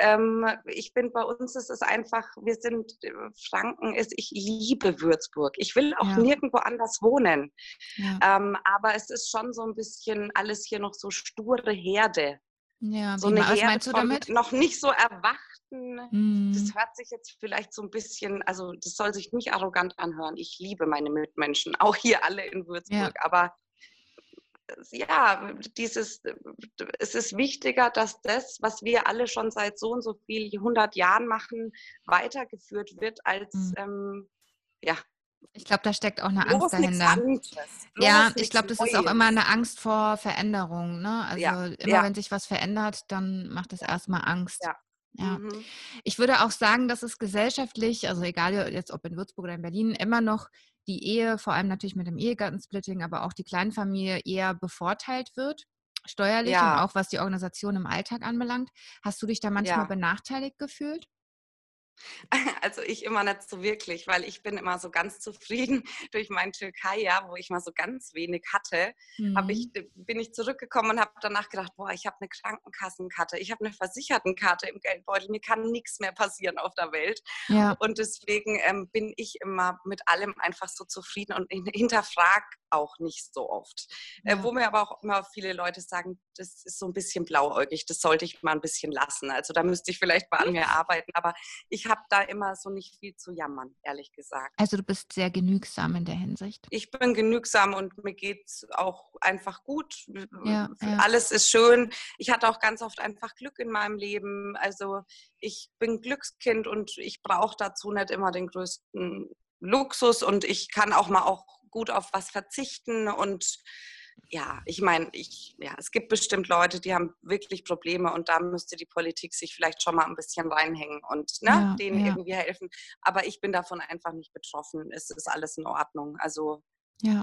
Ähm, ich bin bei uns ist es einfach, wir sind, äh, Franken ist, ich liebe Würzburg. Ich will auch ja. nirgendwo anders wohnen. Ja. Ähm, aber es ist schon so ein bisschen alles hier noch so sture Herde. Ja, so eine was Herde meinst du damit? Noch nicht so erwachten. Mm. Das hört sich jetzt vielleicht so ein bisschen, also das soll sich nicht arrogant anhören. Ich liebe meine Mitmenschen, auch hier alle in Würzburg. Ja. Aber ja, dieses, es ist wichtiger, dass das, was wir alle schon seit so und so vielen hundert Jahren machen, weitergeführt wird, als mhm. ähm, ja. Ich glaube, da steckt auch eine Angst dahinter. Ja, ich glaube, das ist auch immer eine Angst vor Veränderung. Ne? Also ja. immer ja. wenn sich was verändert, dann macht es erstmal Angst. Ja. Ja. Mhm. Ich würde auch sagen, dass es gesellschaftlich, also egal jetzt ob in Würzburg oder in Berlin, immer noch die Ehe, vor allem natürlich mit dem Ehegattensplitting, aber auch die Kleinfamilie eher bevorteilt wird, steuerlich ja. und auch was die Organisation im Alltag anbelangt. Hast du dich da manchmal ja. benachteiligt gefühlt? *laughs* Also ich immer nicht so wirklich, weil ich bin immer so ganz zufrieden *laughs* durch mein Türkei-Jahr, wo ich mal so ganz wenig hatte, mhm. ich, äh, bin ich zurückgekommen und habe danach gedacht, boah, ich habe eine Krankenkassenkarte, ich habe eine Versichertenkarte im Geldbeutel, mir kann nichts mehr passieren auf der Welt. Ja. Und deswegen ähm, bin ich immer mit allem einfach so zufrieden und hinterfrage auch nicht so oft. Äh, ja. Äh, wo mir aber auch immer viele Leute sagen, das ist so ein bisschen blauäugig, das sollte ich mal ein bisschen lassen. Also da müsste ich vielleicht mal an mir *laughs* arbeiten, aber ich habe da immer so nicht viel zu jammern, ehrlich gesagt. Also du bist sehr genügsam in der Hinsicht. Ich bin genügsam und mir geht es auch einfach gut. Ja, ja. Alles ist schön. Ich hatte auch ganz oft einfach Glück in meinem Leben. Also ich bin Glückskind und ich brauche dazu nicht immer den größten Luxus und ich kann auch mal auch gut auf was verzichten und ja, ich meine, ich, ja, es gibt bestimmt Leute, die haben wirklich Probleme und da müsste die Politik sich vielleicht schon mal ein bisschen reinhängen und ne, ja, denen ja. irgendwie helfen. Aber ich bin davon einfach nicht betroffen. Es ist alles in Ordnung. Also. Ja.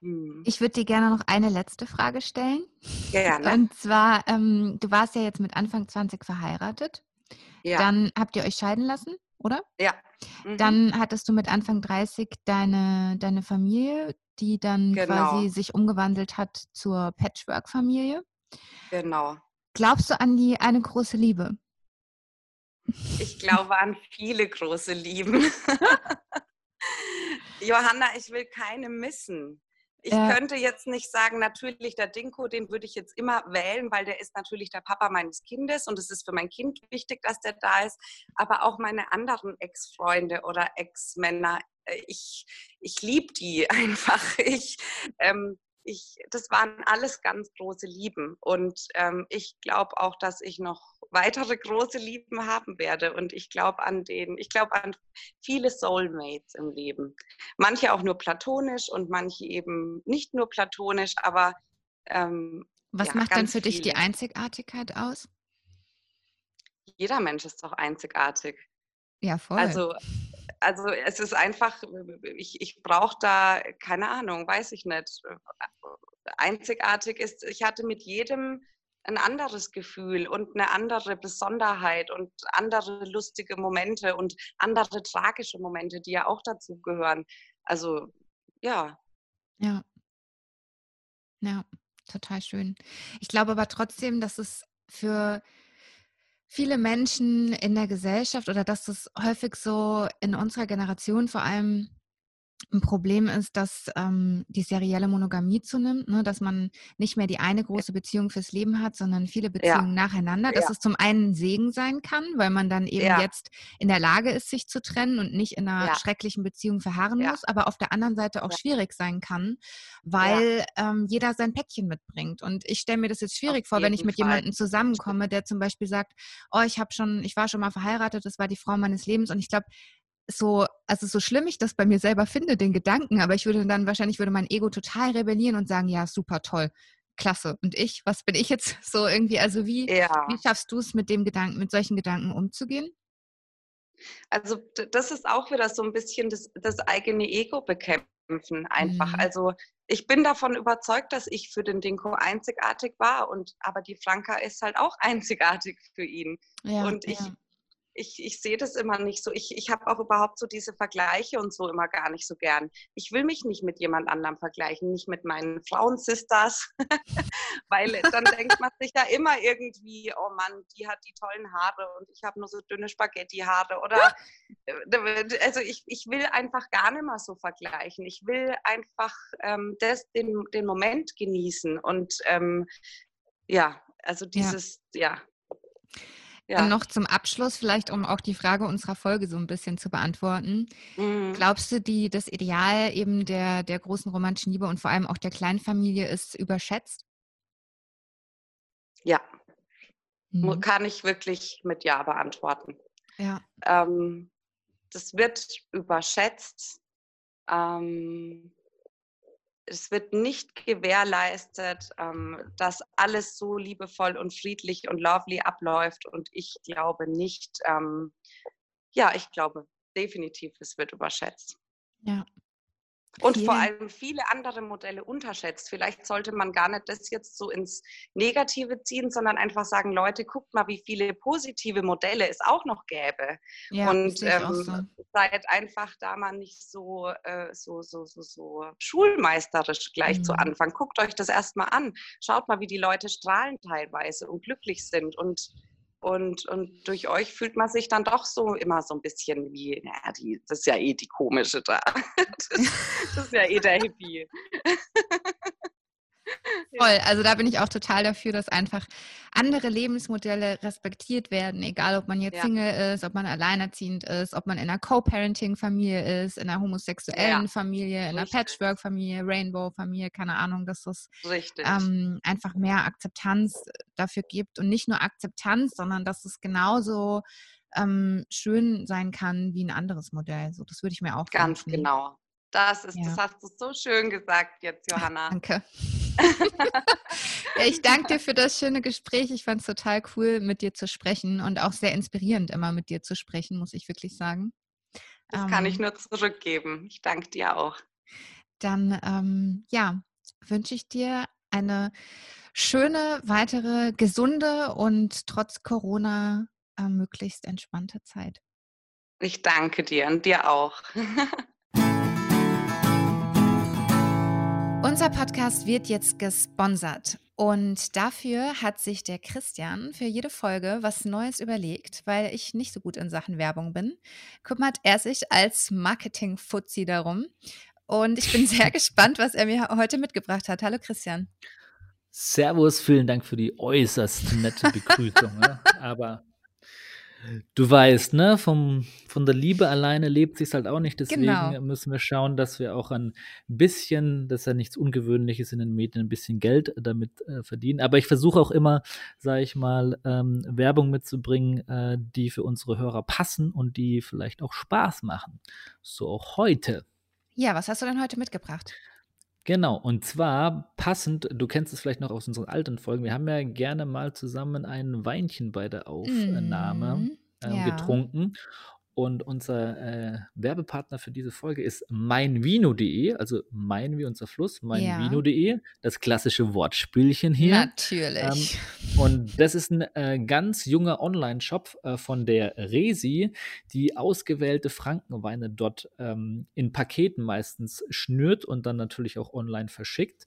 Hm. Ich würde dir gerne noch eine letzte Frage stellen. Gerne. Und zwar, ähm, du warst ja jetzt mit Anfang 20 verheiratet. Ja. Dann habt ihr euch scheiden lassen, oder? Ja. Mhm. Dann hattest du mit Anfang 30 deine, deine Familie, die dann genau. quasi sich umgewandelt hat zur Patchwork-Familie. Genau. Glaubst du an die eine große Liebe? Ich glaube an viele große Lieben. *laughs* Johanna, ich will keine missen. Ich ja. könnte jetzt nicht sagen, natürlich der Dinko, den würde ich jetzt immer wählen, weil der ist natürlich der Papa meines Kindes und es ist für mein Kind wichtig, dass der da ist. Aber auch meine anderen Ex-Freunde oder Ex-Männer, ich, ich liebe die *laughs* einfach. Ich, ähm, ich, das waren alles ganz große Lieben. Und ähm, ich glaube auch, dass ich noch weitere große Lieben haben werde. Und ich glaube an den, ich glaube an viele Soulmates im Leben. Manche auch nur platonisch und manche eben nicht nur platonisch, aber ähm, was ja, macht dann für viele. dich die Einzigartigkeit aus? Jeder Mensch ist doch einzigartig. Ja, voll. Also, also es ist einfach, ich, ich brauche da, keine Ahnung, weiß ich nicht. Einzigartig ist, ich hatte mit jedem ein anderes Gefühl und eine andere Besonderheit und andere lustige Momente und andere tragische Momente, die ja auch dazu gehören. Also ja. Ja. Ja, total schön. Ich glaube aber trotzdem, dass es für viele Menschen in der Gesellschaft oder dass es häufig so in unserer Generation vor allem ein Problem ist, dass ähm, die serielle Monogamie zunimmt, ne? dass man nicht mehr die eine große Beziehung fürs Leben hat, sondern viele Beziehungen ja. nacheinander. Dass ja. es zum einen ein Segen sein kann, weil man dann eben ja. jetzt in der Lage ist, sich zu trennen und nicht in einer schrecklichen Beziehung verharren muss, aber auf der anderen Seite auch schwierig sein kann, weil ähm, jeder sein Päckchen mitbringt. Und ich stelle mir das jetzt schwierig auf vor, wenn ich mit Fall. jemandem zusammenkomme, der zum Beispiel sagt, oh, ich habe schon, ich war schon mal verheiratet, das war die Frau meines Lebens und ich glaube, so, also so schlimm ich das bei mir selber finde, den Gedanken, aber ich würde dann wahrscheinlich würde mein Ego total rebellieren und sagen, ja, super toll, klasse. Und ich, was bin ich jetzt *laughs* so irgendwie, also wie, ja. wie schaffst du es mit dem Gedanken, mit solchen Gedanken umzugehen? Also das ist auch wieder so ein bisschen das, das eigene Ego bekämpfen einfach. Mhm. Also ich bin davon überzeugt, dass ich für den Dinko einzigartig war und aber die Franka ist halt auch *laughs* einzigartig für ihn. Ja, und ich, ja ich, ich sehe das immer nicht so. Ich, ich habe auch überhaupt so diese Vergleiche und so immer gar nicht so gern. Ich will mich nicht mit jemand anderem vergleichen, nicht mit meinen Frauensisters, *laughs* weil dann denkt man sich ja immer irgendwie, oh Mann, die hat die tollen Haare und ich habe nur so dünne Spaghetti-Haare oder äh, also ich, ich will einfach gar nicht mehr so vergleichen. Ich will einfach ähm, das, den, den Moment genießen und ähm, ja, also dieses, ja. ja ja. Dann noch zum Abschluss, vielleicht um auch die Frage unserer Folge so ein bisschen zu beantworten. Mhm. Glaubst du, die, das Ideal eben der, der großen romantischen Liebe und vor allem auch der Kleinfamilie ist überschätzt? Ja. Mhm. Kann ich wirklich mit Ja beantworten. Ja. Ähm, das wird überschätzt. Ähm, es wird nicht gewährleistet, ähm, dass alles so liebevoll und friedlich und lovely abläuft. Und ich glaube nicht, ähm, ja, ich glaube definitiv, es wird überschätzt. Ja. Und vor allem viele andere Modelle unterschätzt. Vielleicht sollte man gar nicht das jetzt so ins Negative ziehen, sondern einfach sagen, Leute, guckt mal, wie viele positive Modelle es auch noch gäbe. Ja, und ähm, so. seid einfach da mal nicht so, äh, so, so, so, so schulmeisterisch gleich mhm. zu Anfang. Guckt euch das erstmal an. Schaut mal, wie die Leute strahlen teilweise und glücklich sind und und, und durch euch fühlt man sich dann doch so immer so ein bisschen wie, naja, die, das ist ja eh die komische da. Das, *laughs* das ist ja eh der Hippie. Voll, also da bin ich auch total dafür, dass einfach andere Lebensmodelle respektiert werden, egal ob man jetzt ja. Single ist, ob man alleinerziehend ist, ob man in einer Co-Parenting-Familie ist, in einer homosexuellen ja. Familie, in einer Patchwork-Familie, Rainbow-Familie, keine Ahnung, dass es ähm, einfach mehr Akzeptanz dafür gibt und nicht nur Akzeptanz, sondern dass es genauso ähm, schön sein kann wie ein anderes Modell. So, das würde ich mir auch Ganz wünschen. genau. Das ist, ja. das hast du so schön gesagt jetzt, *laughs* Johanna. Danke. *laughs* ja, ich danke dir für das schöne Gespräch. Ich fand es total cool, mit dir zu sprechen und auch sehr inspirierend, immer mit dir zu sprechen, muss ich wirklich sagen. Das ähm, kann ich ähm nur zurückgeben. Ich danke dir auch. Dann, ähm, ja, wünsche ich dir eine schöne, weitere, gesunde und trotz Corona äh, möglichst entspannte Zeit. Ich danke dir und dir auch. *laughs* Unser Podcast wird jetzt gesponsert. Und dafür hat sich der Christian für jede Folge was Neues überlegt, weil ich nicht so gut in Sachen Werbung bin. Kümmert er sich als Marketing-Fuzzi darum. Und ich bin sehr *laughs* gespannt, was er mir heute mitgebracht hat. Hallo Christian. Servus, vielen Dank für die äußerst nette *laughs* Begrüßung. ne? Aber Du weißt, ne, vom, von der Liebe alleine lebt sich halt auch nicht. Deswegen genau. müssen wir schauen, dass wir auch ein bisschen, das ist ja nichts Ungewöhnliches in den Medien, ein bisschen Geld damit äh, verdienen. Aber ich versuche auch immer, sage ich mal, ähm, Werbung mitzubringen, äh, die für unsere Hörer passen und die vielleicht auch Spaß machen. So auch heute. Ja, was hast du denn heute mitgebracht? Genau, und zwar passend, du kennst es vielleicht noch aus unseren alten Folgen, wir haben ja gerne mal zusammen ein Weinchen bei der Aufnahme mm, äh, ja. getrunken. Und unser äh, Werbepartner für diese Folge ist meinvino.de, also mein wie unser Fluss, meinvino.de, ja. das klassische Wortspielchen hier. Natürlich. Ähm, *laughs* und das ist ein äh, ganz junger Online-Shop äh, von der Resi, die ausgewählte Frankenweine dort ähm, in Paketen meistens schnürt und dann natürlich auch online verschickt.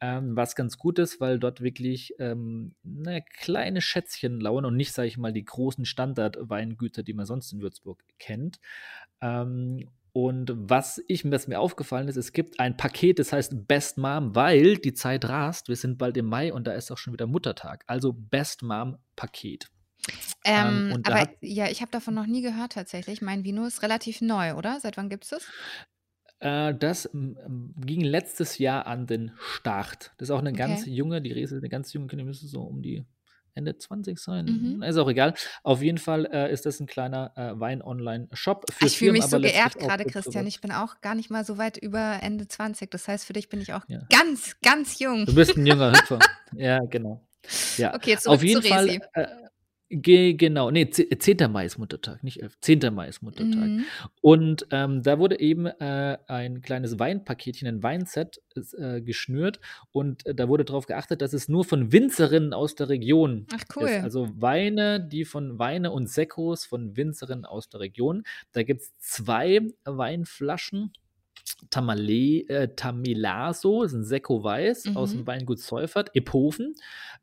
Ähm, was ganz gut ist, weil dort wirklich ähm, ne, kleine Schätzchen lauern und nicht, sage ich mal, die großen Standardweingüter, die man sonst in Würzburg kennt. Ähm, und was ich, was mir aufgefallen ist, es gibt ein Paket, das heißt Best Mom, weil die Zeit rast. Wir sind bald im Mai und da ist auch schon wieder Muttertag. Also Best Mom Paket. Ähm, ähm aber ja, ich habe davon noch nie gehört tatsächlich. Mein Vino ist relativ neu, oder? Seit wann gibt es das? Äh, das ging letztes Jahr an den Start. Das ist auch eine okay. ganz junge, die Rese, eine ganz junge, die müsste so um die Ende 20 sein. Mhm. Ist auch egal. Auf jeden Fall äh, ist das ein kleiner äh, Wein-Online-Shop. Ich fühle mich so geehrt gerade, Christian. Ich bin auch gar nicht mal so weit über Ende 20. Das heißt, für dich bin ich auch ja. ganz, ganz jung. Du bist ein junger Hüpfer. *laughs* ja, genau. Ja. Okay, Auf jeden Fall. Äh, Ge genau, nee, 10. Mai ist Muttertag, nicht 11. 10. Mai ist Muttertag. Mhm. Und ähm, da wurde eben äh, ein kleines Weinpaketchen, ein Weinset äh, geschnürt und äh, da wurde darauf geachtet, dass es nur von Winzerinnen aus der Region Ach, cool. ist. Also Weine, die von Weine und Sekos von Winzerinnen aus der Region. Da gibt es zwei Weinflaschen Tamale, äh, Tamilaso, ist ein Sekko Weiß mhm. aus dem Weingut Seufert, Ephofen,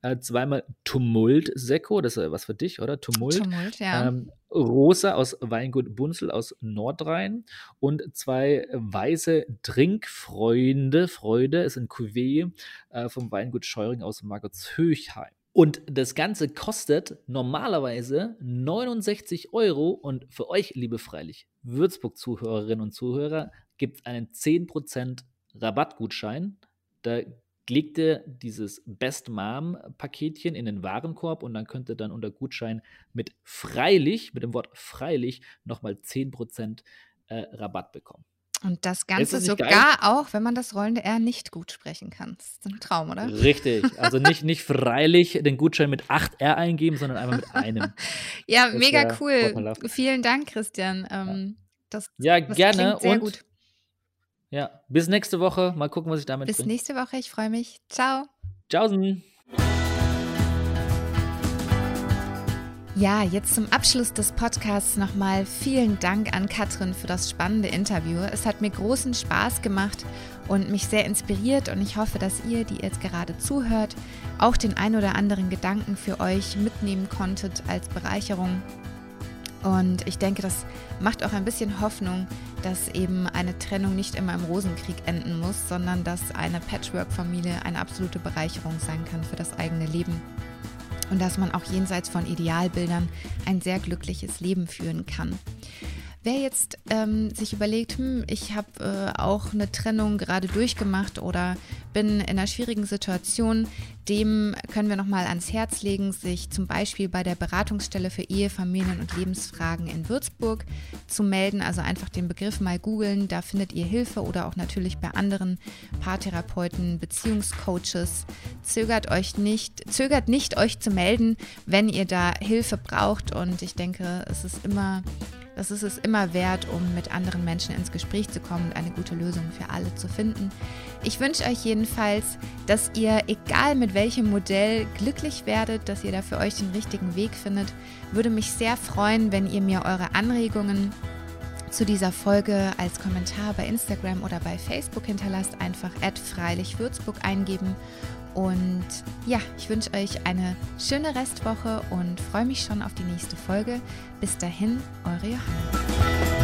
äh, zweimal Tumult Sekko, das ist was für dich, oder? Tumult. Tumult, ja. Ähm, Rosa aus Weingut Bunzel aus Nordrhein und zwei weiße Trinkfreunde, Freude ist ein Cuvée äh, vom Weingut Scheuring aus Margotshöchheim. Und das Ganze kostet normalerweise 69 Euro. Und für euch, liebe Freilich Würzburg-Zuhörerinnen und Zuhörer, gibt es einen 10% Rabattgutschein. Da legt ihr dieses Best Mom Paketchen in den Warenkorb und dann könnt ihr dann unter Gutschein mit freilich, mit dem Wort freilich, nochmal 10% äh, Rabatt bekommen. Und das Ganze sogar geil? auch, wenn man das rollende R nicht gut sprechen kann. Das ist ein Traum, oder? Richtig. Also nicht, nicht freilich den Gutschein mit 8 R eingeben, sondern einfach mit einem. *laughs* ja, das mega cool. Vielen Dank, Christian. Ähm, das, ja, das gerne. Sehr und gut. Ja, bis nächste Woche. Mal gucken, was ich damit Bis bringe. nächste Woche. Ich freue mich. Ciao. Tschaußen. Ja, jetzt zum Abschluss des Podcasts nochmal vielen Dank an Katrin für das spannende Interview. Es hat mir großen Spaß gemacht und mich sehr inspiriert und ich hoffe, dass ihr, die jetzt gerade zuhört, auch den ein oder anderen Gedanken für euch mitnehmen konntet als Bereicherung. Und ich denke, das macht auch ein bisschen Hoffnung, dass eben eine Trennung nicht immer im Rosenkrieg enden muss, sondern dass eine Patchwork-Familie eine absolute Bereicherung sein kann für das eigene Leben und dass man auch jenseits von Idealbildern ein sehr glückliches Leben führen kann. Wer jetzt ähm, sich überlegt, hm, ich habe äh, auch eine Trennung gerade durchgemacht oder bin in einer schwierigen Situation, dem können wir nochmal ans Herz legen, sich zum Beispiel bei der Beratungsstelle für Ehe, Familien und Lebensfragen in Würzburg zu melden. Also einfach den Begriff mal googeln, da findet ihr Hilfe oder auch natürlich bei anderen Paartherapeuten, Beziehungscoaches. Zögert euch nicht, zögert nicht euch zu melden, wenn ihr da Hilfe braucht. Und ich denke, es ist immer das ist es immer wert, um mit anderen Menschen ins Gespräch zu kommen und eine gute Lösung für alle zu finden. Ich wünsche euch jedenfalls, dass ihr, egal mit welchem Modell, glücklich werdet, dass ihr da für euch den richtigen Weg findet. Würde mich sehr freuen, wenn ihr mir eure Anregungen zu dieser Folge als Kommentar bei Instagram oder bei Facebook hinterlasst. Einfach @freilichwürzburg eingeben und ja, ich wünsche euch eine schöne Restwoche und freue mich schon auf die nächste Folge. Bis dahin, eure Johanna.